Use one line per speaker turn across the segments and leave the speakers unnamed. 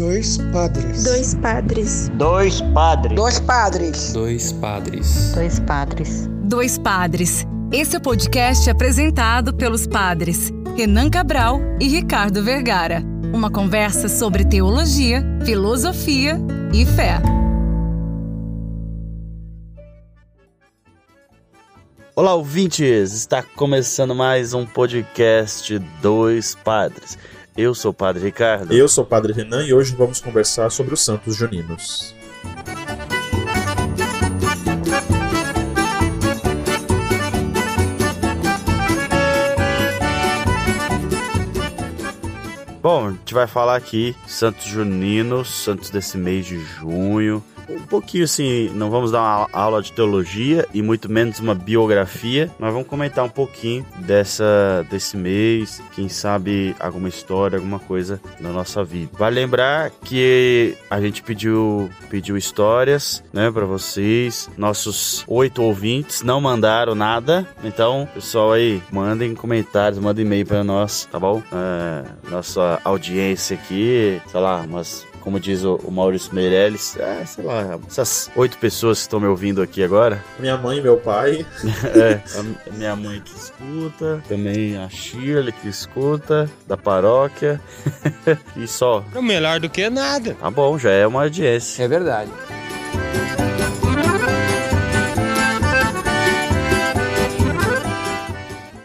Dois padres.
Dois padres.
Dois padres.
Dois padres.
Dois padres.
Dois padres.
Dois padres. Esse é o podcast apresentado pelos padres Renan Cabral e Ricardo Vergara. Uma conversa sobre teologia, filosofia e fé.
Olá, ouvintes! Está começando mais um podcast Dois Padres. Eu sou o Padre Ricardo.
Eu sou o Padre Renan e hoje vamos conversar sobre os Santos Juninos.
Bom, a gente vai falar aqui Santos Juninos, santos desse mês de junho um pouquinho assim, não vamos dar uma aula de teologia e muito menos uma biografia, mas vamos comentar um pouquinho dessa desse mês, quem sabe alguma história, alguma coisa da nossa vida. Vale lembrar que a gente pediu pediu histórias, né, para vocês. Nossos oito ouvintes não mandaram nada, então pessoal aí mandem comentários, mandem e-mail para nós, tá bom? É, nossa audiência aqui, sei lá, umas como diz o, o Maurício Meirelles, é, sei lá, essas oito pessoas que estão me ouvindo aqui agora.
Minha mãe e meu pai.
é, a minha mãe que escuta, também a Shirley que escuta, da paróquia. e só.
É melhor do que nada.
Tá bom, já é uma audiência.
É verdade.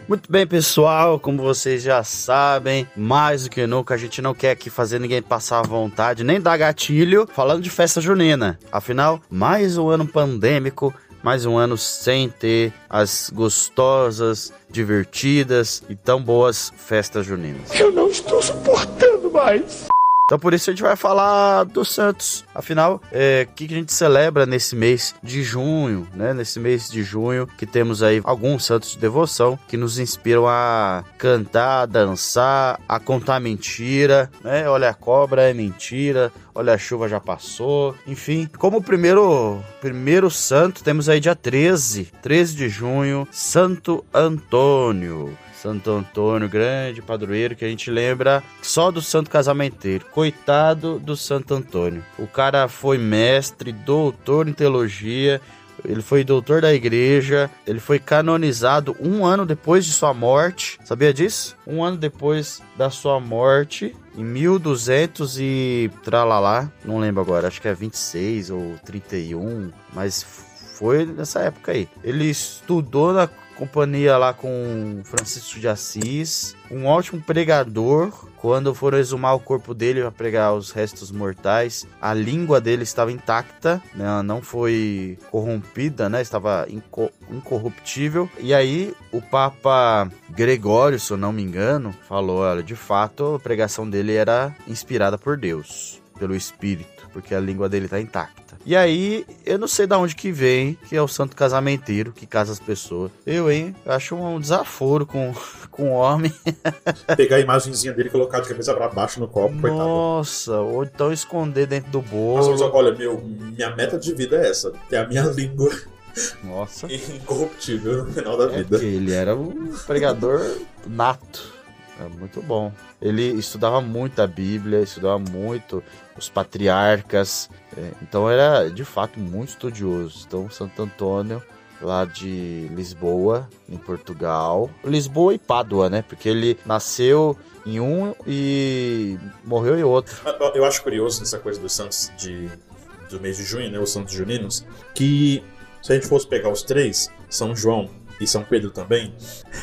Muito bem, pessoal, como vocês já sabem, mais do que nunca a gente não quer aqui fazer ninguém passar à vontade, nem dar gatilho, falando de festa junina. Afinal, mais um ano pandêmico, mais um ano sem ter as gostosas, divertidas e tão boas festas juninas.
Eu não estou suportando mais.
Então por isso a gente vai falar dos Santos. Afinal, é, o que a gente celebra nesse mês de junho, né? Nesse mês de junho que temos aí alguns santos de devoção que nos inspiram a cantar, dançar, a contar mentira, né? Olha a cobra é mentira, olha a chuva já passou, enfim. Como primeiro primeiro santo temos aí dia 13, 13 de junho, Santo Antônio. Santo Antônio, grande padroeiro que a gente lembra só do santo casamenteiro. Coitado do Santo Antônio. O cara foi mestre, doutor em teologia, ele foi doutor da igreja, ele foi canonizado um ano depois de sua morte. Sabia disso? Um ano depois da sua morte, em 1200 e tralalá, não lembro agora, acho que é 26 ou 31, mas foi nessa época aí. Ele estudou na companhia lá com Francisco de Assis, um ótimo pregador. Quando foram exumar o corpo dele para pregar os restos mortais, a língua dele estava intacta, né? não foi corrompida, né? estava inco incorruptível. E aí o Papa Gregório, se eu não me engano, falou: olha, de fato a pregação dele era inspirada por Deus, pelo Espírito, porque a língua dele está intacta. E aí, eu não sei de onde que vem, que é o santo casamenteiro que casa as pessoas. Eu, hein? Acho um desaforo com, com o homem.
Pegar a imagenzinha dele e colocar de cabeça pra baixo no copo,
coitado. Nossa, ou então esconder dentro do bolo.
Mas, olha, meu, minha meta de vida é essa. Ter a minha língua
nossa.
Incorruptível no final da
é
vida.
Ele era um pregador nato. É muito bom. Ele estudava muito a Bíblia, estudava muito os patriarcas. É, então era de fato muito estudioso. Então Santo Antônio lá de Lisboa, em Portugal. Lisboa e Pádua, né? Porque ele nasceu em um e morreu em outro.
Eu acho curioso essa coisa dos santos de, do mês de junho, né? Os santos juninos, que se a gente fosse pegar os três, São João e São Pedro também,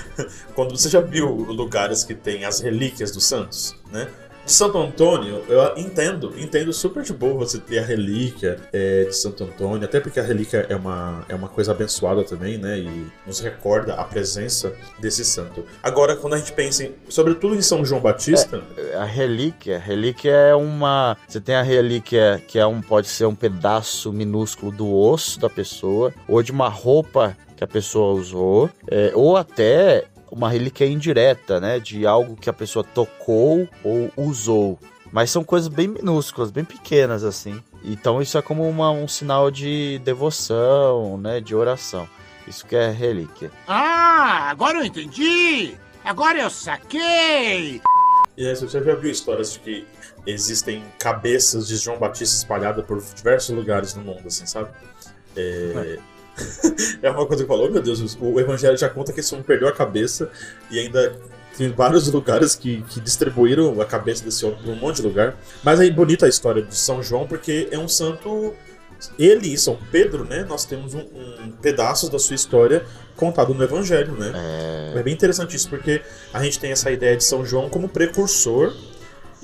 quando você já viu lugares que tem as relíquias dos santos, né? de Santo Antônio, eu entendo, entendo super de boa você ter a relíquia é, de Santo Antônio, até porque a relíquia é uma, é uma coisa abençoada também, né? E nos recorda a presença desse santo. Agora, quando a gente pensa, em, sobretudo em São João Batista.
É, a relíquia, a relíquia é uma. Você tem a relíquia que é um, pode ser um pedaço minúsculo do osso da pessoa, ou de uma roupa que a pessoa usou, é, ou até uma relíquia indireta, né? De algo que a pessoa tocou ou usou. Mas são coisas bem minúsculas, bem pequenas assim. Então isso é como uma, um sinal de devoção, né? De oração. Isso que é relíquia.
Ah, agora eu entendi! Agora eu saquei!
E aí, você já viu histórias de que existem cabeças de João Batista espalhadas por diversos lugares no mundo, assim, sabe? É, é uma coisa que falou, oh, meu Deus, o Evangelho já conta que esse homem perdeu a cabeça e ainda tem vários lugares que, que distribuíram a cabeça desse homem para um monte de lugar. Mas é bonita a história de São João porque é um santo. Ele e São Pedro, né? Nós temos um, um pedaços da sua história contado no Evangelho, né? É... é bem interessante isso porque a gente tem essa ideia de São João como precursor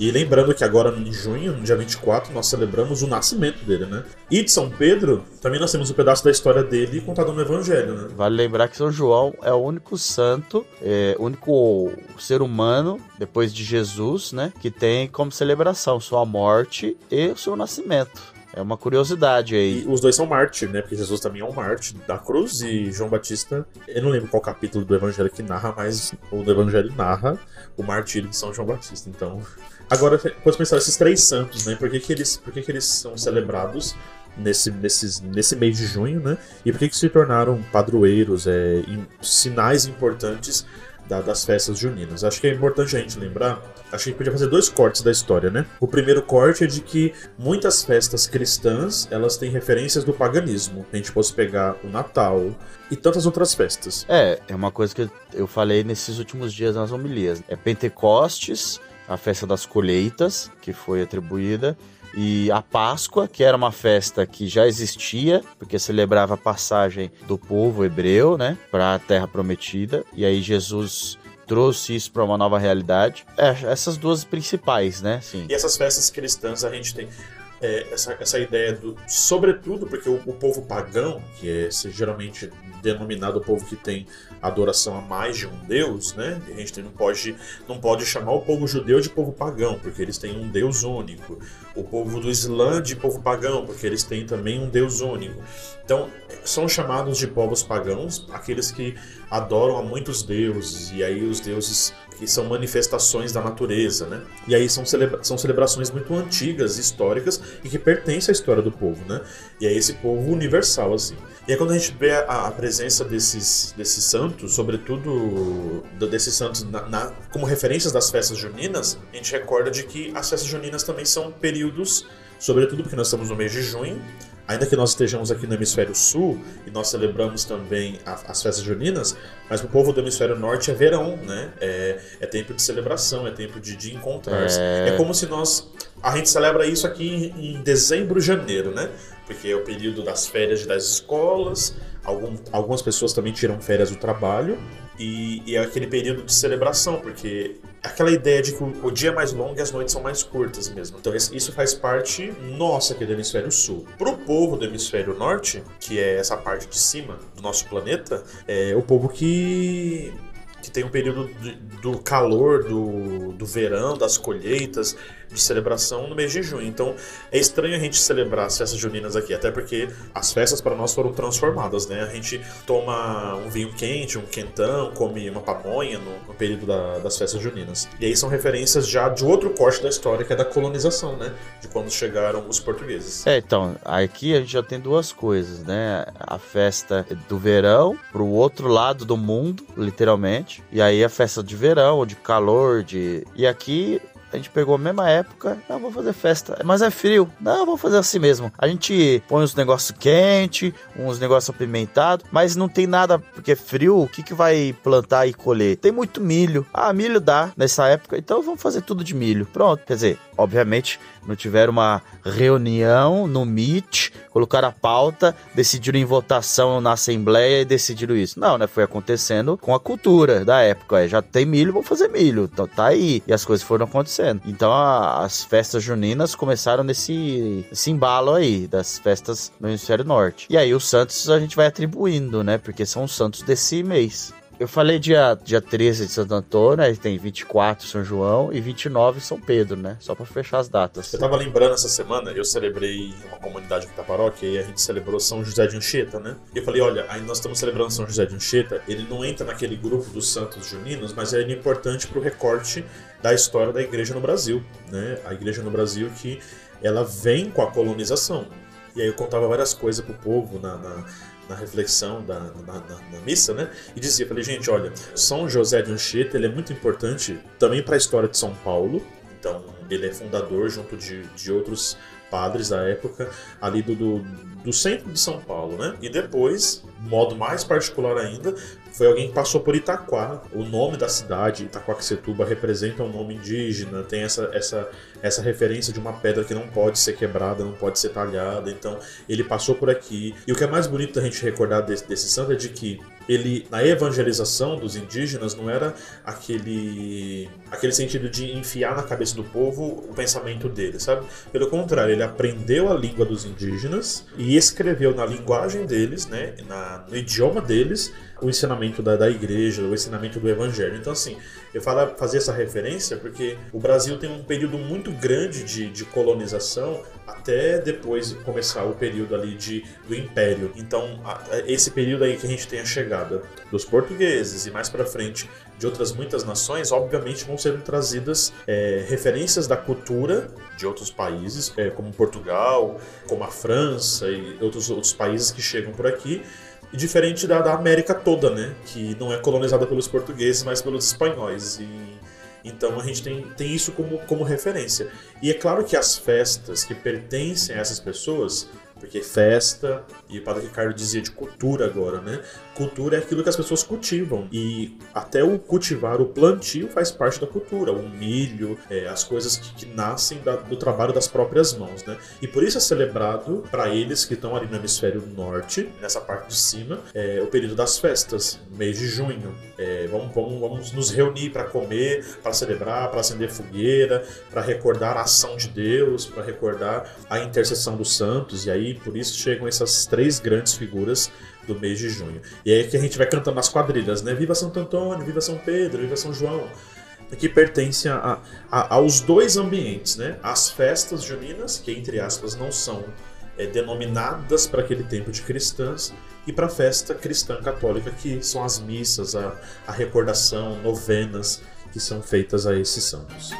e lembrando que agora em junho, no dia 24, nós celebramos o nascimento dele, né? E de São Pedro, também nós temos um pedaço da história dele contado no Evangelho, né?
Vale lembrar que São João é o único santo, é, único ser humano, depois de Jesus, né? Que tem como celebração sua morte e o seu nascimento. É uma curiosidade aí.
E os dois são mártires, né? Porque Jesus também é um mártir da cruz e João Batista. Eu não lembro qual capítulo do Evangelho que narra, mas o do Evangelho narra o martírio de São João Batista. Então, Agora, pode pensar esses três santos, né? Por que, que, eles, por que, que eles são celebrados nesse, nesses, nesse mês de junho, né? E por que, que se tornaram padroeiros, é, sinais importantes da, das festas juninas? Acho que é importante a gente lembrar. Acho que a gente podia fazer dois cortes da história, né? O primeiro corte é de que muitas festas cristãs elas têm referências do paganismo. A gente pode pegar o Natal, e tantas outras festas.
É, é uma coisa que eu falei nesses últimos dias nas homilias. É Pentecostes, a festa das colheitas, que foi atribuída, e a Páscoa, que era uma festa que já existia, porque celebrava a passagem do povo hebreu, né, para a terra prometida, e aí Jesus trouxe isso para uma nova realidade. É, essas duas principais, né?
Sim. E essas festas cristãs a gente tem é, essa, essa ideia do. Sobretudo porque o, o povo pagão, que é geralmente denominado o povo que tem adoração a mais de um deus, né? A gente não pode, não pode chamar o povo judeu de povo pagão, porque eles têm um deus único. O povo do Islã de povo pagão, porque eles têm também um deus único. Então, são chamados de povos pagãos aqueles que adoram a muitos deuses, e aí os deuses que são manifestações da natureza, né? E aí são, celebra são celebrações muito antigas, históricas e que pertencem à história do povo, né? E é esse povo universal, assim. E aí quando a gente vê a, a presença desses, desses santos, sobretudo desses santos na, na, como referências das festas juninas, a gente recorda de que as festas juninas também são períodos, sobretudo porque nós estamos no mês de junho, ainda que nós estejamos aqui no hemisfério sul e nós celebramos também a, as festas juninas, mas o povo do hemisfério norte é verão, né? É, é tempo de celebração, é tempo de, de encontrar-se. É... é... como se nós. A gente celebra isso aqui em, em dezembro, janeiro, né? Porque é o período das férias das escolas, algum, algumas pessoas também tiram férias do trabalho, e, e, é aquele período de celebração, porque aquela ideia de que o, dia é mais longo e as noites são mais curtas mesmo. Então isso faz parte nossa aqui do hemisfério sul. Para o povo do hemisfério norte, que é essa parte de cima do nosso planeta, é o povo que que tem um período de, do calor, do, do verão, das colheitas, de celebração no mês de junho. Então é estranho a gente celebrar as festas juninas aqui, até porque as festas para nós foram transformadas, né? A gente toma um vinho quente, um quentão, come uma pamonha no, no período da, das festas juninas. E aí são referências já de outro corte da história, que é da colonização, né? De quando chegaram os portugueses.
É, então, aqui a gente já tem duas coisas, né? A festa do verão pro outro lado do mundo, literalmente. E aí a festa de verão, de calor, de. E aqui a gente pegou a mesma época. Não, vou fazer festa. Mas é frio. Não, vou fazer assim mesmo. A gente põe uns negócios quentes, uns negócios apimentados, mas não tem nada, porque é frio, o que, que vai plantar e colher? Tem muito milho. Ah, milho dá nessa época, então vamos fazer tudo de milho. Pronto. Quer dizer, obviamente não tiveram uma reunião no Meet, colocaram a pauta, decidiram em votação na Assembleia e decidiram isso. Não, né? Foi acontecendo com a cultura da época. É, já tem milho, vamos fazer milho. Então tá aí. E as coisas foram acontecendo. Então a, as festas juninas começaram nesse, nesse embalo aí, das festas no hemisfério norte. E aí os santos a gente vai atribuindo, né? Porque são os santos desse mês. Eu falei dia, dia 13 de Santo Antônio, aí tem 24 São João e 29 São Pedro, né? Só para fechar as datas.
Eu tava lembrando essa semana, eu celebrei uma comunidade aqui da paróquia e a gente celebrou São José de Anchieta, né? E eu falei, olha, aí nós estamos celebrando São José de Anchieta, ele não entra naquele grupo dos santos juninos, mas é importante pro recorte da história da igreja no Brasil, né? A igreja no Brasil que ela vem com a colonização. E aí eu contava várias coisas pro povo na, na, na reflexão da, na, na, na, missa, né? E dizia, falei, gente, olha, São José de Anchieta, ele é muito importante também para a história de São Paulo. Então, ele é fundador junto de, de outros padres da época ali do, do, do, centro de São Paulo, né? E depois, modo mais particular ainda, foi alguém que passou por Itaquá. O nome da cidade, Itaquaquecetuba, representa um nome indígena, tem essa, essa, essa referência de uma pedra que não pode ser quebrada, não pode ser talhada. Então, ele passou por aqui. E o que é mais bonito da gente recordar desse, desse santo é de que ele na evangelização dos indígenas não era aquele aquele sentido de enfiar na cabeça do povo o pensamento dele, sabe? Pelo contrário, ele aprendeu a língua dos indígenas e escreveu na linguagem deles, né, na, no idioma deles, o ensinamento da, da igreja, o ensinamento do evangelho. Então, assim, eu falo, fazer essa referência porque o Brasil tem um período muito grande de, de colonização até depois começar o período ali de, do Império. Então, a, a, esse período aí que a gente tem a chegada dos portugueses e mais para frente de outras muitas nações, obviamente vão ser trazidas é, referências da cultura de outros países, é, como Portugal, como a França e outros, outros países que chegam por aqui e diferente da, da América toda, né? Que não é colonizada pelos portugueses, mas pelos espanhóis. E, então a gente tem, tem isso como, como referência. E é claro que as festas que pertencem a essas pessoas porque festa, e o Padre Ricardo dizia de cultura agora, né? Cultura é aquilo que as pessoas cultivam. E até o cultivar, o plantio faz parte da cultura. O milho, é, as coisas que, que nascem da, do trabalho das próprias mãos, né? E por isso é celebrado, para eles que estão ali no hemisfério norte, nessa parte de cima, é, o período das festas, mês de junho. É, vamos, vamos, vamos nos reunir para comer, para celebrar, para acender fogueira, para recordar a ação de Deus, para recordar a intercessão dos santos. E aí por isso chegam essas três grandes figuras do mês de junho. E é aí que a gente vai cantando nas quadrilhas, né? Viva Santo Antônio, viva São Pedro, viva São João. Que pertence a, a, aos dois ambientes, né? As festas juninas, que entre aspas não são é, denominadas para aquele tempo de cristãs, e para a festa cristã católica, que são as missas, a, a recordação, novenas que são feitas a esses santos.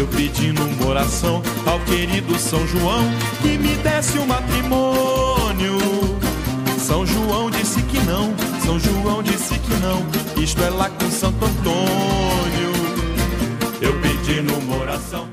Eu pedindo uma oração ao querido São João que me desse o um matrimônio. São João disse que não, São João disse que não, isto é lá com Santo Antônio. Eu pedindo uma oração.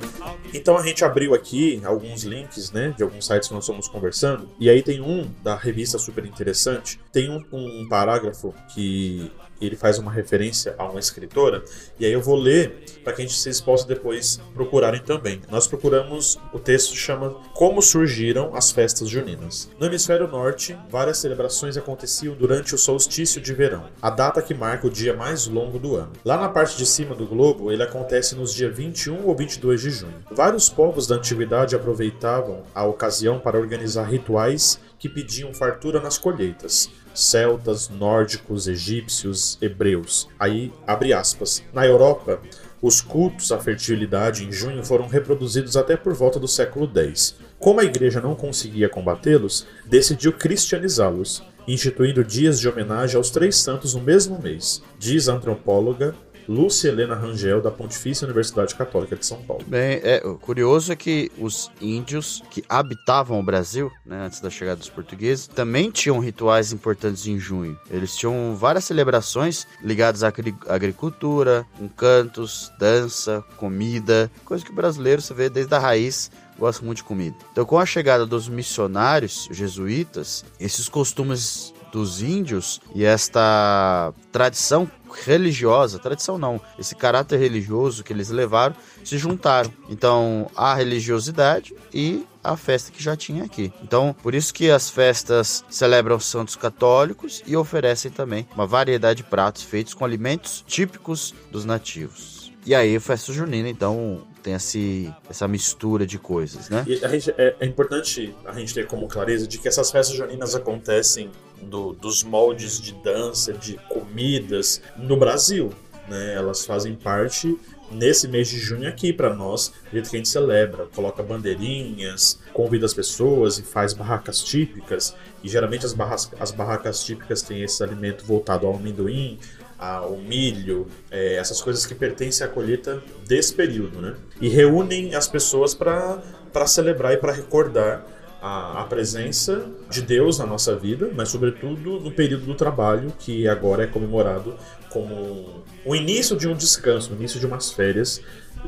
Então a gente abriu aqui alguns links, né, de alguns sites que nós estamos conversando, e aí tem um da revista super interessante, tem um, um parágrafo que ele faz uma referência a uma escritora, e aí eu vou ler para que a gente, vocês possam depois procurarem também. Nós procuramos, o texto chama Como Surgiram as Festas Juninas. No hemisfério norte, várias celebrações aconteciam durante o solstício de verão, a data que marca o dia mais longo do ano. Lá na parte de cima do globo, ele acontece nos dias 21 ou 22 de junho. Vários povos da antiguidade aproveitavam a ocasião para organizar rituais que pediam fartura nas colheitas celtas, nórdicos, egípcios, hebreus. Aí, abre aspas. Na Europa, os cultos à fertilidade em junho foram reproduzidos até por volta do século X. Como a igreja não conseguia combatê-los, decidiu cristianizá-los, instituindo dias de homenagem aos três santos no mesmo mês, diz a antropóloga Lúcia Helena Rangel, da Pontifícia Universidade Católica de São Paulo.
Bem, é, o curioso é que os índios que habitavam o Brasil, né, antes da chegada dos portugueses, também tinham rituais importantes em junho. Eles tinham várias celebrações ligadas à agricultura, com cantos, dança, comida, coisa que o brasileiro, você vê desde a raiz, gosta muito de comida. Então, com a chegada dos missionários jesuítas, esses costumes dos índios e esta tradição religiosa, tradição não, esse caráter religioso que eles levaram, se juntaram. Então, a religiosidade e a festa que já tinha aqui. Então, por isso que as festas celebram os santos católicos e oferecem também uma variedade de pratos feitos com alimentos típicos dos nativos. E aí, festa junina, então, tem esse, essa mistura de coisas, né?
E gente, é, é, importante a gente ter como clareza de que essas festas juninas acontecem do, dos moldes de dança, de comidas no Brasil. Né? Elas fazem parte nesse mês de junho aqui para nós, do que a gente celebra, coloca bandeirinhas, convida as pessoas e faz barracas típicas. E geralmente as, barracas, as barracas típicas têm esse alimento voltado ao amendoim, a, o milho, é, essas coisas que pertencem à colheita desse período, né? E reúnem as pessoas para celebrar e para recordar a, a, presença de Deus na nossa vida, mas sobretudo no período do trabalho, que agora é comemorado como o início de um descanso, o início de umas férias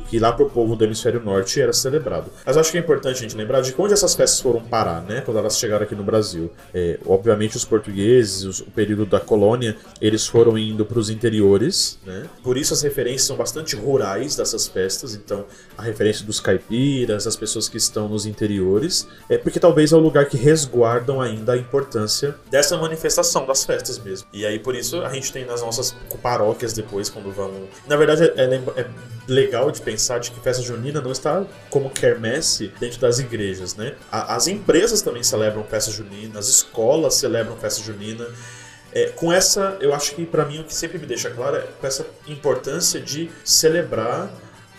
que lá para o povo do hemisfério norte era celebrado. Mas acho que é importante a gente lembrar de onde essas festas foram parar, né? Quando elas chegaram aqui no Brasil. É, obviamente os portugueses, os, o período da colônia, eles foram indo para os interiores, né? Por isso as referências são bastante rurais dessas festas. Então a referência dos caipiras, as pessoas que estão nos interiores, é porque talvez é o lugar que resguardam ainda a importância dessa manifestação das festas mesmo. E aí por isso a gente tem nas nossas paróquias depois quando vão. Na verdade é, é, é legal de pensar de que festa junina não está como quermesse dentro das igrejas, né? As empresas também celebram festa junina, as escolas celebram festa junina. É, com essa, eu acho que para mim o que sempre me deixa claro é com essa importância de celebrar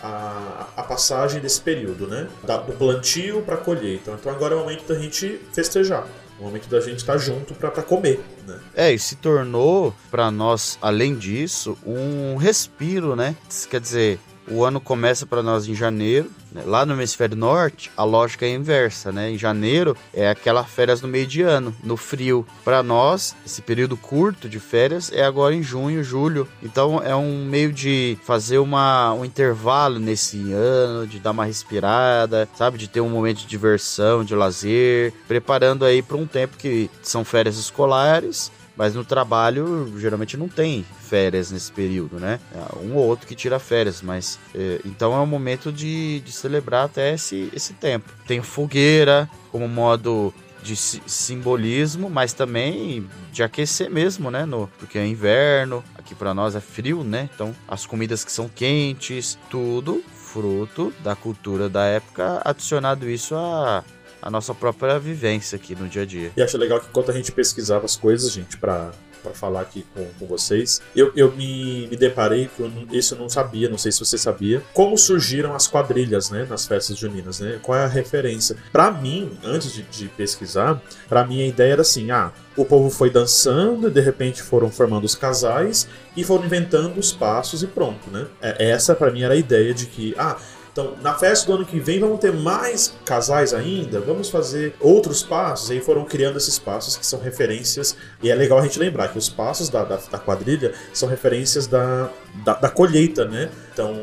a, a passagem desse período, né? Da, do plantio para a colheita. Então agora é o momento da gente festejar. O momento da gente estar tá junto para comer, né?
É, e se tornou para nós, além disso, um respiro, né? Quer dizer, o ano começa para nós em janeiro. Né? Lá no hemisfério norte, a lógica é inversa, né? Em janeiro é aquela férias no meio de ano, no frio. Para nós, esse período curto de férias é agora em junho, julho. Então é um meio de fazer uma, um intervalo nesse ano, de dar uma respirada, sabe? De ter um momento de diversão, de lazer, preparando aí para um tempo que são férias escolares mas no trabalho, geralmente não tem férias nesse período, né? É um ou outro que tira férias, mas é, então é um momento de, de celebrar até esse, esse tempo. Tem fogueira como modo de simbolismo, mas também de aquecer mesmo, né? No, porque é inverno, aqui para nós é frio, né? Então as comidas que são quentes, tudo fruto da cultura da época, adicionado isso a a nossa própria vivência aqui no dia a dia.
E acho legal que enquanto a gente pesquisava as coisas, gente, para para falar aqui com, com vocês. Eu, eu me, me deparei, com isso eu não sabia, não sei se você sabia, como surgiram as quadrilhas, né, nas festas juninas, né? Qual é a referência? Para mim, antes de, de pesquisar, para mim a ideia era assim, ah, o povo foi dançando e de repente foram formando os casais e foram inventando os passos e pronto, né? É, essa para mim era a ideia de que, ah, então, na festa do ano que vem vamos ter mais casais ainda, vamos fazer outros passos. E aí foram criando esses passos que são referências. E é legal a gente lembrar que os passos da, da, da quadrilha são referências da, da, da, colheita, né? Então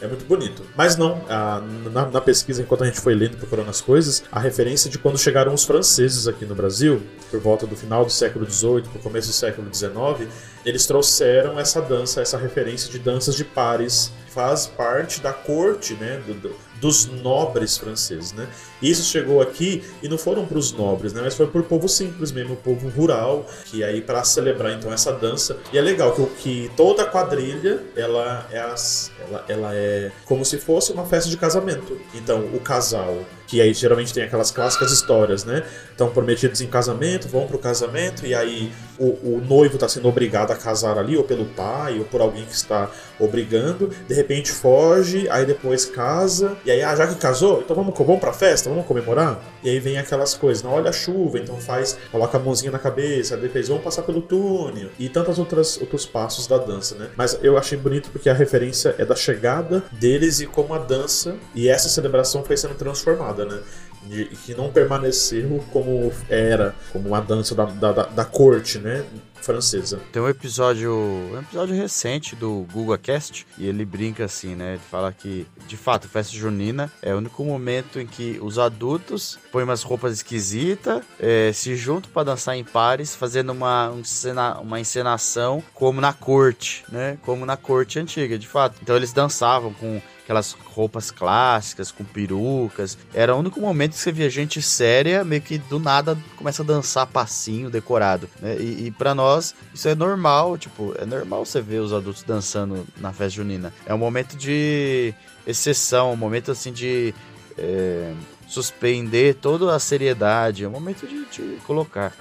é muito bonito. Mas não, a, na, na, pesquisa, enquanto a gente foi lendo, procurando as coisas, a referência de quando chegaram os franceses aqui no Brasil, por volta do final do século XVIII, para o começo do século XIX, eles trouxeram essa dança, essa referência de danças de pares faz parte da corte né, do, do, dos nobres franceses. Né? Isso chegou aqui e não foram para os nobres, né, mas foi para o povo simples mesmo, o povo rural, que aí para celebrar então essa dança. E é legal que, que toda quadrilha ela é, as, ela, ela é como se fosse uma festa de casamento. Então o casal que aí geralmente tem aquelas clássicas histórias, né? Estão prometidos em casamento, vão pro casamento, e aí o, o noivo está sendo obrigado a casar ali, ou pelo pai, ou por alguém que está obrigando, de repente foge, aí depois casa, e aí, ah, já que casou, então vamos, vamos pra festa, vamos comemorar? E aí vem aquelas coisas, não olha a chuva, então faz, coloca a mãozinha na cabeça, depois vão passar pelo túnel, e tantos outros outros passos da dança, né? Mas eu achei bonito porque a referência é da chegada deles e como a dança, e essa celebração foi sendo transformada né? De, que não permaneceu como era, como uma dança da, da, da corte, né? Francesa.
Tem um episódio, um episódio recente do Google Cast e ele brinca assim, né? Ele fala que, de fato, festa junina é o único momento em que os adultos põem umas roupas esquisitas, é, se juntam para dançar em pares, fazendo uma, um cena, uma encenação como na corte, né? Como na corte antiga, de fato. Então eles dançavam com aquelas roupas clássicas, com perucas. Era o único momento que você via gente séria, meio que do nada começa a dançar passinho decorado. Né? E, e para nós, isso é normal, tipo, é normal você ver os adultos dançando na festa junina. É um momento de exceção, um momento assim de. É, suspender toda a seriedade, é um momento de, de colocar.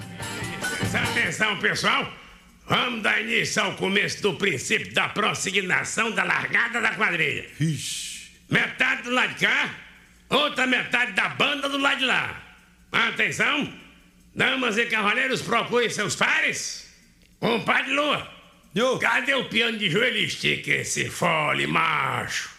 Atenção, pessoal! Vamos dar início ao começo do princípio da prossignação da largada da quadrilha. Ixi. Metade do lado de cá, outra metade da banda do lado de lá. Atenção! Damas e cavaleiros, procurem seus pares. Compadre Lua, Yo. Cadê o piano de joelho estica esse fole, macho?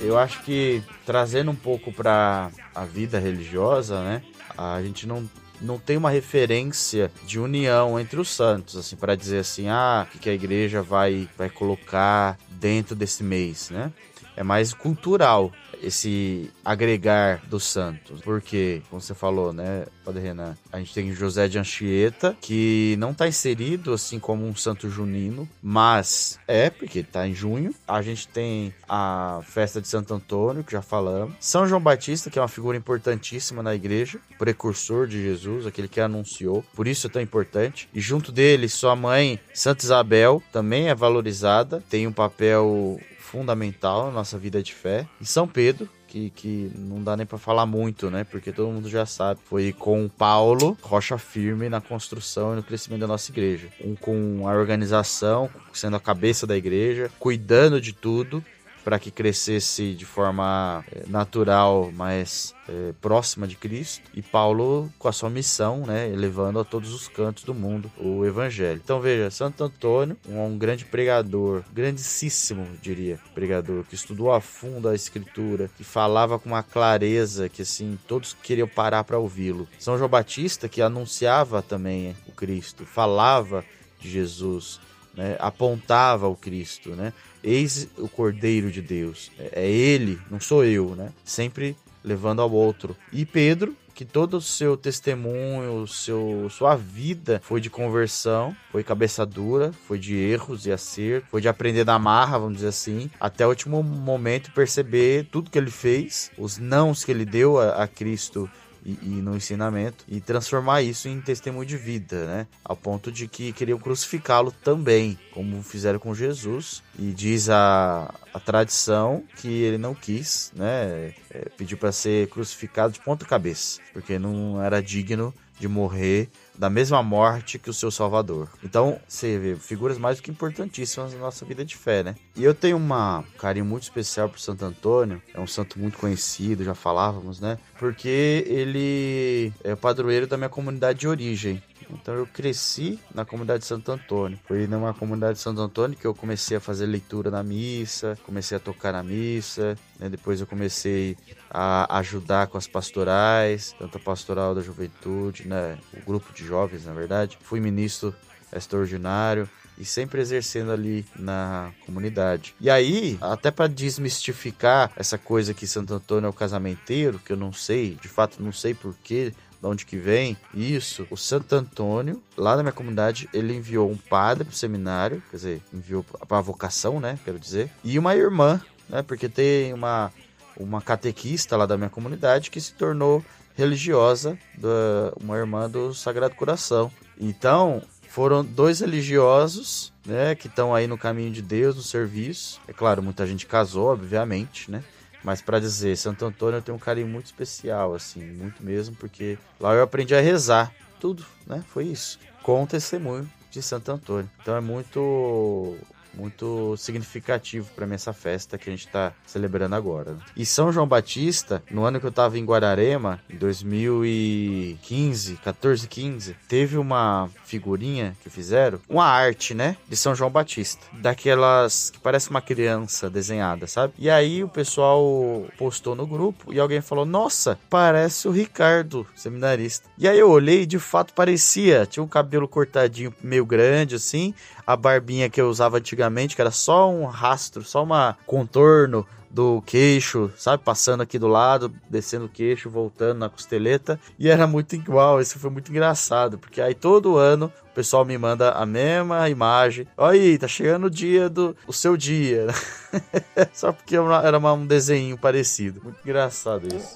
Eu acho que trazendo um pouco para a vida religiosa, né? A gente não não tem uma referência de união entre os santos, assim, para dizer assim, ah, o que a igreja vai vai colocar dentro desse mês, né? É mais cultural esse agregar dos santos. Porque, como você falou, né, Padre Renan, a gente tem José de Anchieta, que não está inserido assim como um santo junino, mas é, porque está em junho. A gente tem a festa de Santo Antônio, que já falamos. São João Batista, que é uma figura importantíssima na igreja, precursor de Jesus, aquele que anunciou. Por isso é tão importante. E junto dele, sua mãe, Santa Isabel, também é valorizada, tem um papel fundamental na nossa vida de fé. E São Pedro, que, que não dá nem para falar muito, né? Porque todo mundo já sabe. Foi com Paulo, rocha firme na construção e no crescimento da nossa igreja. Um com a organização, sendo a cabeça da igreja, cuidando de tudo para que crescesse de forma eh, natural, mas é, próxima de Cristo. E Paulo com a sua missão, né, elevando a todos os cantos do mundo o Evangelho. Então veja, Santo Antônio, um, um grande pregador, grandíssimo, diria, pregador, que estudou a fundo a Escritura, que falava com uma clareza que assim todos queriam parar para ouvi-lo. São João Batista que anunciava também o Cristo, falava de Jesus né, apontava o Cristo, né? Eis o Cordeiro de Deus. É, é ele, não sou eu, né? Sempre levando ao outro. E Pedro, que todo o seu testemunho, seu, sua vida foi de conversão, foi cabeça dura, foi de erros e acertos, foi de aprender na marra, vamos dizer assim, até o último momento perceber tudo que ele fez, os nãos que ele deu a, a Cristo e, e, no ensinamento e transformar isso em testemunho de vida, né? Ao ponto de que queriam crucificá-lo também, como fizeram com Jesus. E diz a, a tradição que ele não quis, né? É, pediu para ser crucificado de ponta cabeça, porque não era digno de morrer da mesma morte que o seu Salvador. Então, você vê, figuras mais do que importantíssimas na nossa vida de fé, né? E eu tenho uma, um carinho muito especial por Santo Antônio, é um santo muito conhecido, já falávamos, né? Porque ele é padroeiro da minha comunidade de origem. Então eu cresci na comunidade de Santo Antônio. Foi numa comunidade de Santo Antônio que eu comecei a fazer leitura na missa, comecei a tocar na missa, né? depois eu comecei a ajudar com as pastorais, tanto a pastoral da juventude, né? o grupo de jovens, na verdade. Fui ministro extraordinário e sempre exercendo ali na comunidade. E aí, até para desmistificar essa coisa que Santo Antônio é o casamenteiro, que eu não sei, de fato não sei porquê, de onde que vem isso, o Santo Antônio, lá na minha comunidade, ele enviou um padre pro seminário, quer dizer, enviou para a vocação, né, quero dizer, e uma irmã, né, porque tem uma, uma catequista lá da minha comunidade que se tornou religiosa, da, uma irmã do Sagrado Coração. Então, foram dois religiosos, né, que estão aí no caminho de Deus, no serviço. É claro, muita gente casou, obviamente, né? Mas para dizer, Santo Antônio eu tenho um carinho muito especial, assim, muito mesmo, porque lá eu aprendi a rezar, tudo, né? Foi isso, com o testemunho de Santo Antônio. Então é muito muito significativo para mim essa festa que a gente está celebrando agora. E São João Batista, no ano que eu estava em Guararema, em 2015, 14, 15, teve uma figurinha que fizeram, uma arte, né, de São João Batista, daquelas que parece uma criança desenhada, sabe? E aí o pessoal postou no grupo e alguém falou: "Nossa, parece o Ricardo, seminarista". E aí eu olhei e de fato parecia, tinha um cabelo cortadinho meio grande assim, a barbinha que eu usava antigamente, que era só um rastro, só uma contorno do queixo, sabe? Passando aqui do lado, descendo o queixo, voltando na costeleta. E era muito igual, isso foi muito engraçado, porque aí todo ano o pessoal me manda a mesma imagem. Olha aí, tá chegando o dia do o seu dia. Só porque era um desenho parecido. Muito engraçado isso.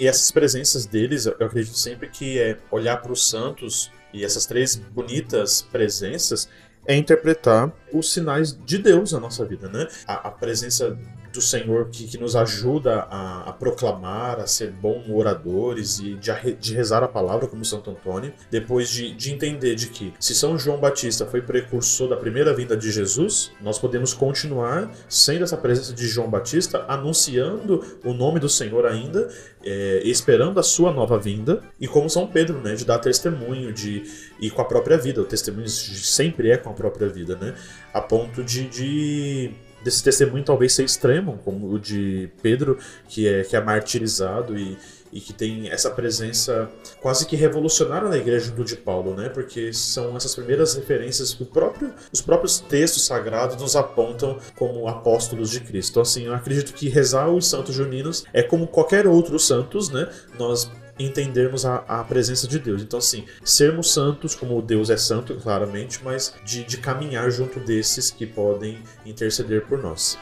e essas presenças deles, eu acredito sempre que é olhar para os santos e essas três bonitas presenças é interpretar os sinais de Deus na nossa vida, né? A, a presença do Senhor que, que nos ajuda a, a proclamar, a ser bons oradores e de, de rezar a palavra como Santo Antônio, depois de, de entender de que se São João Batista foi precursor da primeira vinda de Jesus, nós podemos continuar sendo essa presença de João Batista, anunciando o nome do Senhor ainda, é, esperando a sua nova vinda, e como São Pedro, né, de dar testemunho, de e com a própria vida, o testemunho sempre é com a própria vida, né, a ponto de, de desse testemunho talvez ser extremo, como o de Pedro, que é, que é martirizado e, e que tem essa presença quase que revolucionária na igreja junto de Paulo, né? Porque são essas primeiras referências que o próprio, os próprios textos sagrados nos apontam como apóstolos de Cristo. Então, assim, eu acredito que rezar os santos juninos é como qualquer outro santos, né? Nós entendermos a, a presença de Deus. Então, assim, sermos santos, como Deus é santo, claramente, mas de, de caminhar junto desses que podem interceder por nós.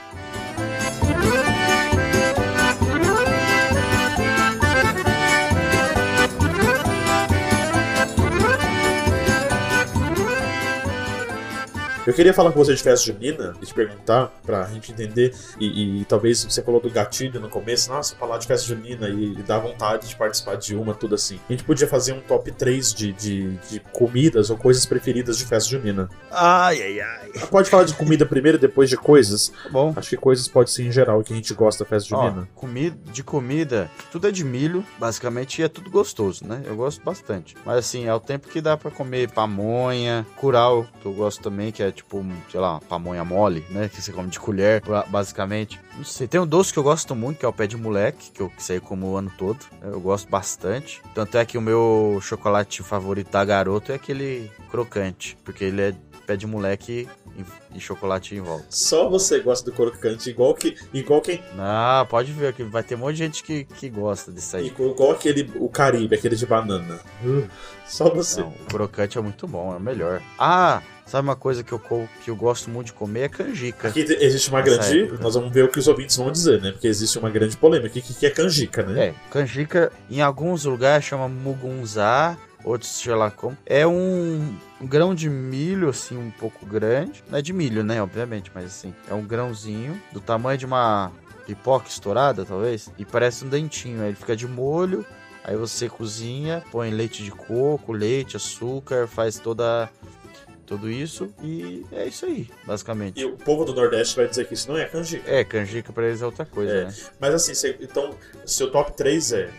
Eu queria falar com você de festa junina e te perguntar, pra gente entender, e, e talvez você falou do gatilho no começo, nossa, falar de festa junina e, e dar vontade de participar de uma, tudo assim. A gente podia fazer um top 3 de, de, de comidas ou coisas preferidas de festa junina.
Ai, ai, ai.
Pode falar de comida primeiro e depois de coisas?
Tá bom.
Acho que coisas pode ser em geral que a gente gosta da festa
Ó,
junina.
comida, de comida, tudo é de milho, basicamente, e é tudo gostoso, né? Eu gosto bastante. Mas assim, é o tempo que dá pra comer pamonha, curau, que eu gosto também, que é tipo, sei lá, pamonha mole, né? Que você come de colher, ba- basicamente. Não sei, tem um doce que eu gosto muito, que é o pé de moleque, que eu sei como o ano todo. né? Eu gosto bastante. Tanto é que o meu chocolate favorito da garoto é aquele crocante, porque ele é pé de moleque e, chocolate em volta.
Só você gosta do crocante, igual que igual quem
Ah, pode ver que vai ter um monte de gente que, que gosta disso aí.
igual aquele o Caribe, aquele de banana. Só você.
Não, o crocante é muito bom, é o melhor. Ah, sabe uma coisa que eu, que eu gosto muito de comer é canjica.
Aqui existe uma grande.
época.
Nós vamos ver o que os ouvintes vão dizer, né? Porque existe uma grande polêmica. O que, que é canjica, né?
É, canjica em alguns lugares chama mugunzá, outros sei lá como. É um, grão de milho, assim, um pouco grande. Não é de milho, né, obviamente, mas assim, é um grãozinho do tamanho de uma pipoca estourada, talvez. E parece um dentinho, aí ele fica de molho. Aí você cozinha, põe leite de coco, leite, açúcar, faz toda tudo isso e é isso aí, basicamente.
E o povo do Nordeste vai dizer que isso não é canjica.
É, canjica pra eles é outra coisa,
É.
né?
Mas assim, então, seu top 3 é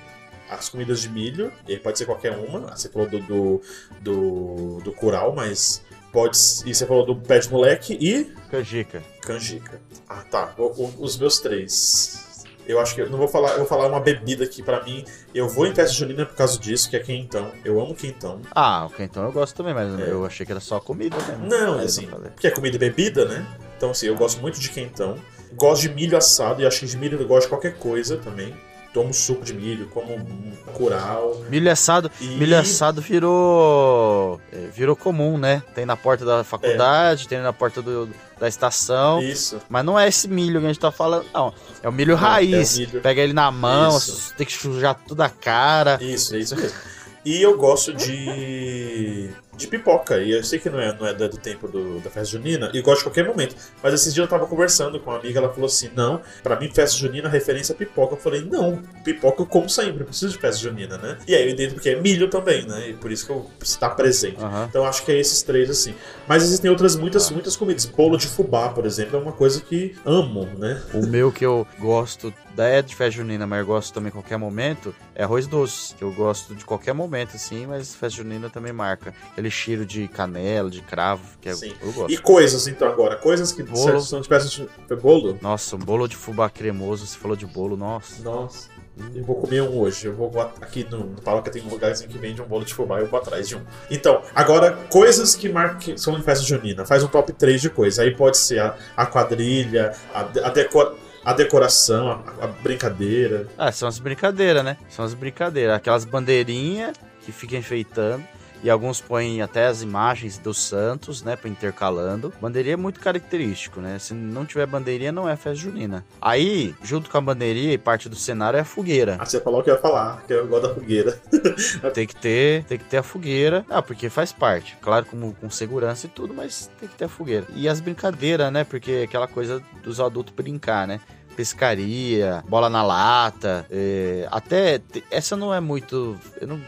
as comidas de milho, e pode ser qualquer uma. Você falou do, do, do, do curau, mas pode. E você falou do pé de moleque e
Canjica.
canjica. Ah, tá. O- o- os meus três. Eu acho que eu não vou falar, eu vou falar uma bebida aqui pra mim. Eu vou em festa junina por causa disso, que é quentão. Eu amo quentão.
Ah, o quentão eu gosto também, mas
É.
eu achei que era só comida mesmo.
Não, assim, porque é comida e bebida, né? Então, assim, eu gosto muito de quentão. Gosto de milho assado, e acho que de milho eu gosto de qualquer coisa também. Tomo suco de milho, como curau.
Milho assado,
E-
milho assado virou é, virou comum, né? Tem na porta da faculdade, tem na porta do- da estação.
Isso.
Mas não é esse milho que a gente tá falando, não. É o milho
Não,
raiz.
é o milho-
Pega ele na mão,
Isso.
tem que sujar toda a cara.
Isso, é isso mesmo. E eu gosto de. De pipoca. E eu sei que não é, não é do tempo do- da festa junina, e gosto de qualquer momento. Mas esses dias eu tava conversando com uma amiga, ela falou assim: não, pra mim festa junina, a referência é pipoca. Eu falei: não, pipoca eu como sempre, eu preciso de festa junina, né? E aí eu entendo porque é milho também, né? E por isso que eu está presente.
Aham.
Então acho que é esses três assim. Mas existem outras muitas,
Ah.
muitas comidas. Bolo de fubá, por exemplo, é uma coisa que amo, né?
O meu que eu gosto da é de festa junina, mas eu gosto também a qualquer momento, é arroz doce. Que eu gosto de qualquer momento, assim, mas festa junina também marca. Aquele cheiro de canela, de cravo, que é,
Sim.
eu gosto.
E coisas, então, agora. Coisas que
Bolo.
são de festa junina. Bolo?
Nossa, um bolo de fubá cremoso, você falou de bolo, nossa.
Nossa. Eu vou comer um hoje. Eu vou aqui no, no Paloca tem um lugarzinho que vende um bolo de fubá e eu vou atrás de um. Então, agora, coisas que marcam são em festa junina. Faz um top 3 de coisas. Aí pode ser a, a quadrilha, a, a, decora- a decoração, a, a brincadeira.
Ah, são as brincadeiras, né? São as brincadeiras. Aquelas bandeirinhas que ficam enfeitando. E alguns põem até as imagens dos santos, né? Pra intercalando. Bandeirinha é muito característico, né? Se não tiver bandeirinha, não é festa junina. Aí, junto com a bandeirinha e parte do cenário é a fogueira.
Ah, você falou que eu ia falar, que eu gosto da fogueira.
Tem que ter, tem que ter a fogueira. Ah, porque faz parte. Claro, como com segurança e tudo, mas tem que ter a fogueira. E as brincadeiras, né? Porque é aquela coisa dos adultos brincar, né? Pescaria, bola na lata. é, até essa não é muito. Eu não,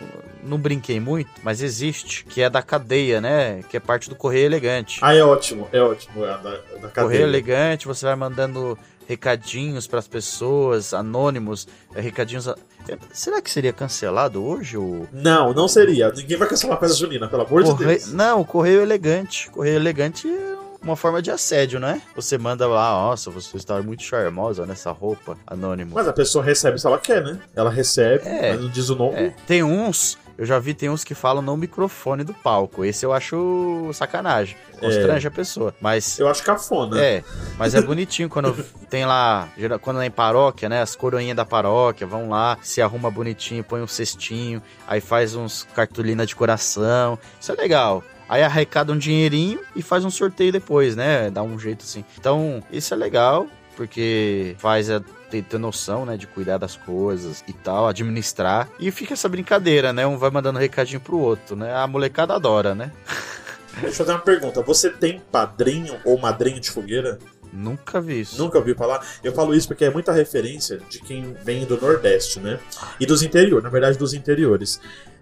não brinquei muito, mas existe, que é da cadeia, né? Que é parte do Correio Elegante.
Ah, é ótimo, é ótimo. É da, da
Correio
cadeia.
Elegante, você vai mandando recadinhos pras pessoas, anônimos, é, recadinhos. a- É, Será que seria cancelado hoje o
Não, não seria. Ninguém vai cancelar a festa junina, pelo amor de
Correio...
Deus.
Não, o Correio Elegante. Correio Elegante é uma forma de assédio, não é? Você manda lá, nossa, você está muito charmosa nessa roupa, anônimo.
Mas a pessoa recebe se ela quer, né? Ela recebe,
É.
mas não diz o nome.
É, tem uns, eu já vi, tem uns que falam no microfone do palco. Esse eu acho sacanagem. Constrange a pessoa. Mas.
Eu acho cafona.
É, mas é bonitinho quando tem lá, quando é em paróquia, né? As coroinhas da paróquia vão lá, se arruma bonitinho, põe um cestinho, aí faz uns cartolina de coração. Isso é legal. Aí arrecada um dinheirinho e faz um sorteio depois, né? Dá um jeito assim. Então, isso é legal, porque faz a ter, ter noção, né, de cuidar das coisas e tal, administrar. E fica essa brincadeira, né? Um vai mandando recadinho pro outro, né? A molecada adora, né?
Deixa eu fazer uma pergunta. Você tem padrinho ou madrinha de fogueira?
Nunca vi isso.
Nunca ouviu falar? Eu falo isso porque é muita referência de quem vem do Nordeste, né? E dos interiores, na verdade, dos interiores.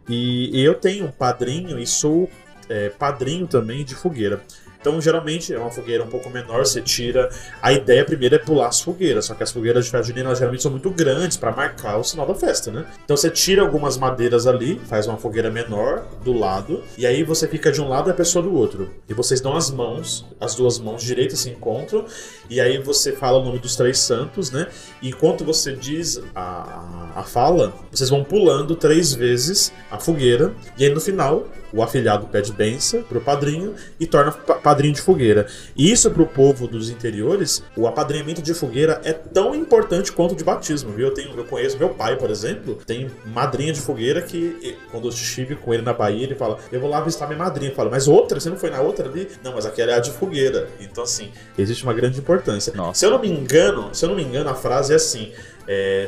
E eu tenho um padrinho e sou é, padrinho também de fogueira. Então, geralmente, é uma fogueira um pouco menor, você tira. A ideia primeiro é pular as fogueiras, só que as fogueiras de festa junina geralmente são muito grandes para marcar o sinal da festa, né? Então você tira algumas madeiras ali, faz uma fogueira menor do lado, e aí você fica de um lado e a pessoa do outro. E vocês dão as mãos, as duas mãos direitas se encontram, e aí você fala o nome dos três santos, né? E enquanto você diz a, a fala, vocês vão pulando três vezes a fogueira, e aí no final o afilhado pede benção pro padrinho e torna pa- padrinho de fogueira. E isso pro povo dos interiores, o apadrinhamento de fogueira é tão importante quanto o de batismo, viu? Eu, tenho, eu conheço meu pai, por exemplo, tem madrinha de fogueira que, quando eu estive com ele na Bahia, ele fala: Eu vou lá visitar minha madrinha. Eu falo, mas outra? Você não foi na outra ali? Não, mas aquela é a de fogueira. Então, assim, existe uma grande importância.
Nossa.
Se eu não me engano, se eu não me engano, a frase é assim: é,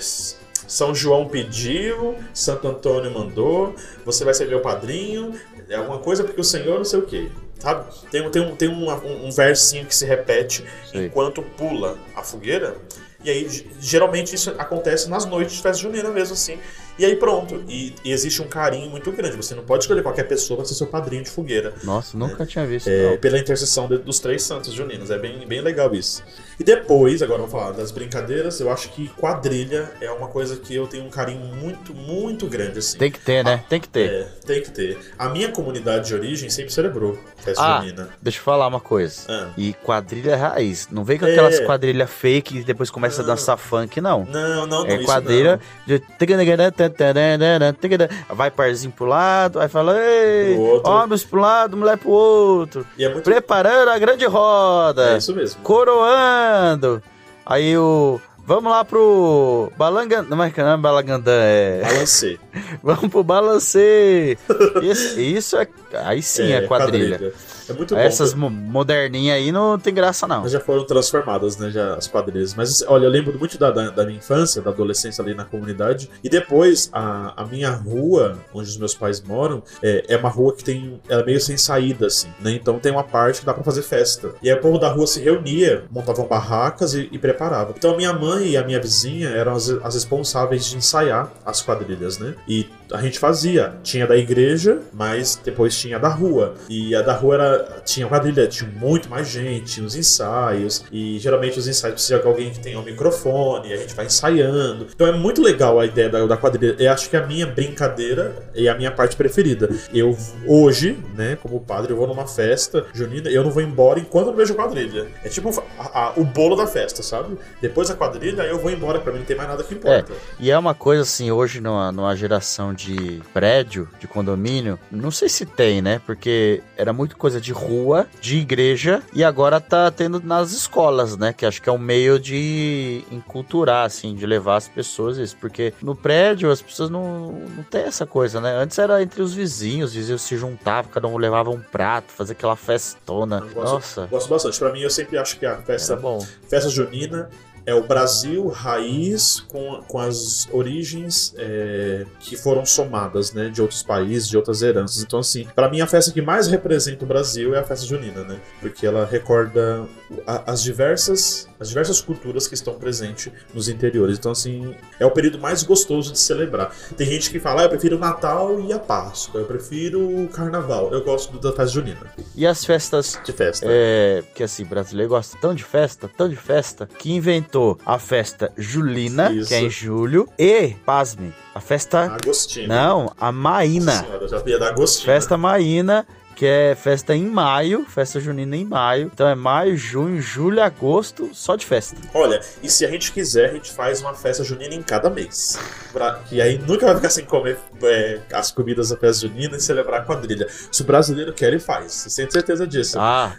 São João pediu, Santo Antônio mandou, você vai ser meu padrinho, é alguma coisa porque o Senhor não sei o quê. Sabe? Tem, um- tem, um, tem uma- um, um versinho que se repete
Sei.
enquanto pula a fogueira. E aí, ge- geralmente, isso acontece nas noites de festa junina mesmo, assim. E aí, pronto. E, e existe um carinho muito grande. Você não pode escolher qualquer pessoa para ser seu padrinho de fogueira.
Nossa, nunca tinha visto.
É, pela intercessão de- dos três santos juninos. É bem, bem legal isso. E depois, agora vamos falar das brincadeiras, eu acho que quadrilha é uma coisa que eu tenho um carinho muito, muito grande, assim.
Tem que ter, né? Tem que ter.
É, tem que ter. A minha comunidade de origem sempre celebrou festa
Ah,
junina.
deixa eu falar uma coisa.
Ah.
E quadrilha raiz. Não vem com
É.
aquelas quadrilha fake e depois começa a dançar funk, não.
Não, não, não.
É quadrilha.
não.
de- Vai parzinho pro lado, aí fala, ei, homens pro lado, mulher pro outro.
É muito.
Preparando a grande roda.
É isso mesmo.
Coroando. Aí o. Vamos lá pro. Balangandã. Não é que não é Balangandã, é.
Balancei.
Vamos pro balancê. Isso, isso é. Aí sim é, quadrilha.
É muito bom.
Essas mo- moderninhas aí não tem graça, não.
Mas já foram transformadas, né, já, as quadrilhas. Mas, olha, eu lembro muito da, da, da minha infância, da adolescência ali na comunidade. E depois, a, a minha rua, onde os meus pais moram, é, é uma rua que tem... Ela é meio sem saída, assim, né? Então tem uma parte que dá pra fazer festa. E aí o povo da rua se reunia, montavam barracas e, e preparava. Então a minha mãe e a minha vizinha eram as, as responsáveis de ensaiar as quadrilhas, né? E a gente fazia. Tinha da igreja, mas depois tinha da rua. E a da rua era, tinha quadrilha, tinha muito mais gente, tinha os ensaios. E geralmente os ensaios precisa de alguém que tenha um microfone, a gente vai ensaiando. Então é muito legal a ideia da, da quadrilha. Eu acho que é a minha brincadeira é a minha parte preferida. Eu, hoje, né, como padre, eu vou numa festa junina, eu não vou embora enquanto não vejo quadrilha. É tipo a- a- o bolo da festa, sabe? Depois da quadrilha, eu vou embora, pra mim não tem mais nada que importa.
E é uma coisa assim, hoje numa, numa geração de prédio, de condomínio, não sei se tem, né? Porque era muito coisa de rua, de igreja, e agora tá tendo nas escolas, né? Que acho que é um meio de enculturar, assim, de levar as pessoas isso. Porque no prédio as pessoas não, não tem essa coisa, né? Antes era entre os vizinhos, os vizinhos se juntavam, cada um levava um prato, fazia aquela festona.
Eu gosto,
Nossa,
gosto bastante. Pra mim, eu sempre acho que a festa,
bom.
festa junina é o Brasil raiz com, com as origens é, que foram somadas, né, de outros países, de outras heranças. Então, assim, pra mim a festa que mais representa o Brasil é a festa junina, né? Porque ela recorda a- as diversas as diversas culturas que estão presentes nos interiores. Então, assim, é o período mais gostoso de celebrar. Tem gente que fala, ah, eu prefiro o Natal e a Páscoa, eu prefiro o Carnaval. Eu gosto da festa junina,
E as festas
de festa.
É, que assim, brasileiro gosta tão de festa, tão de festa, que inventou a festa julina,
Isso.
que é em julho, e, pasme, a festa.
Agostinho.
Não, a Maína.
Senhora, já ia dar Agostinho.
Festa Maína, que é festa em maio, festa junina em maio. Então é maio, junho, julho, agosto, só de festa.
Olha, e se a gente quiser, a gente faz uma festa junina em cada mês. Pra, e aí nunca vai ficar sem comer é, as comidas da festa junina e celebrar a quadrilha. Se o brasileiro quer, ele faz. Você tem certeza disso.
Ah,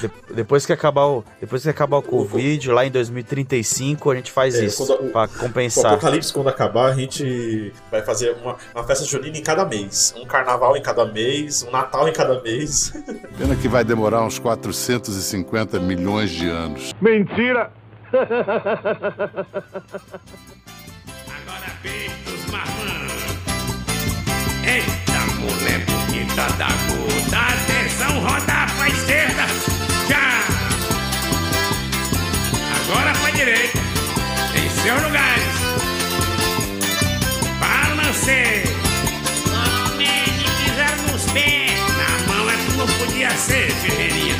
de- depois que acabar o, depois que acabar o Covid, lá em 2035, a gente faz
É,
isso
quando o-
pra
O
compensar.
apocalipse, quando acabar, a gente vai fazer uma, uma festa junina em cada mês. Um carnaval em cada mês, um Natal em cada mês.
Pena que vai demorar uns 450 milhões de anos.
Mentira!
Agora peitos marrão. Eita, mulher bonita da gota. Atenção, roda pra esquerda. Já. Agora pra direita. Em seus lugares. Balancei. Podia ser, Ferreirinha.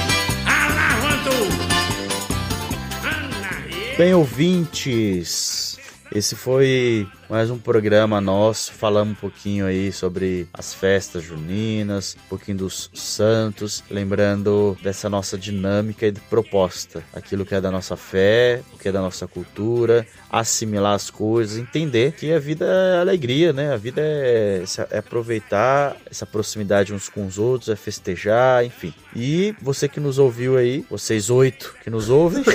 Alavantou.
Bem, ouvintes, esse foi mais um programa nosso. Falamos um pouquinho aí sobre as festas juninas, um pouquinho dos santos, lembrando dessa nossa dinâmica e proposta, aquilo que é da nossa fé, o que é da nossa cultura, assimilar as coisas, entender que a vida é alegria, né? A vida é, é aproveitar essa proximidade uns com os outros, é festejar, enfim. E você que nos ouviu aí, vocês oito que nos ouvem.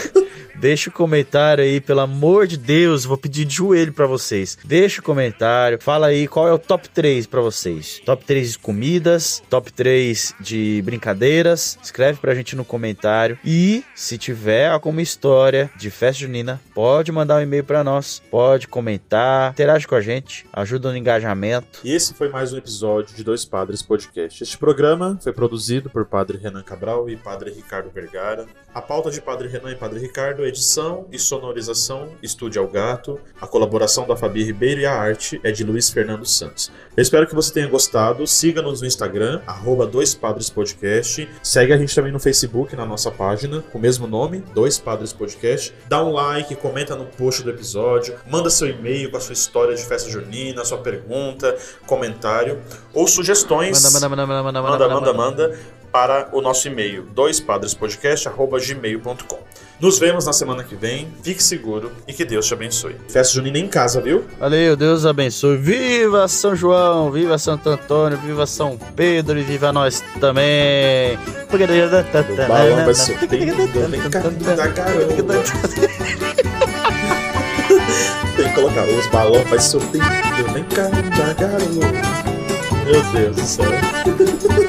Deixa o comentário aí, pelo amor de Deus, vou pedir de joelho pra vocês. Deixa o comentário, fala aí qual é o top 3 pra vocês. Top 3 de comidas, top 3 de brincadeiras. Escreve pra gente no comentário. E se tiver alguma história de festa junina, pode mandar um e-mail pra nós, pode comentar, interage com a gente, ajuda no engajamento.
E esse foi mais um episódio de Dois Padres Podcast. Este programa foi produzido por Padre Renan Cabral e Padre Ricardo Vergara. A pauta de Padre Renan e Padre Ricardo, edição e sonorização, Estúdio Ao Gato. A colaboração da Fabi Ribeiro e a arte é de Luiz Fernando Santos. Eu espero que você tenha gostado. Siga-nos no Instagram, arroba Dois Padres Podcast. Segue a gente também no Facebook, na nossa página, com o mesmo nome, Dois Padres Podcast. Dá um like, comenta no post do episódio, manda seu e-mail com a sua história de festa junina, sua pergunta, comentário ou sugestões.
Manda, manda, manda, manda, manda,
manda, manda, manda para o nosso e-mail, doispadrespodcast.gmail.com. Nos vemos na semana que vem, fique seguro e que Deus te abençoe. Festa junina em casa, viu?
Valeu, Deus abençoe. Viva São João, viva Santo Antônio, viva São Pedro e viva nós também.
O balão vai vem da garoa. Tem que colocar, os balões vai soltando, vem cá, da garoa. Meu Deus do céu.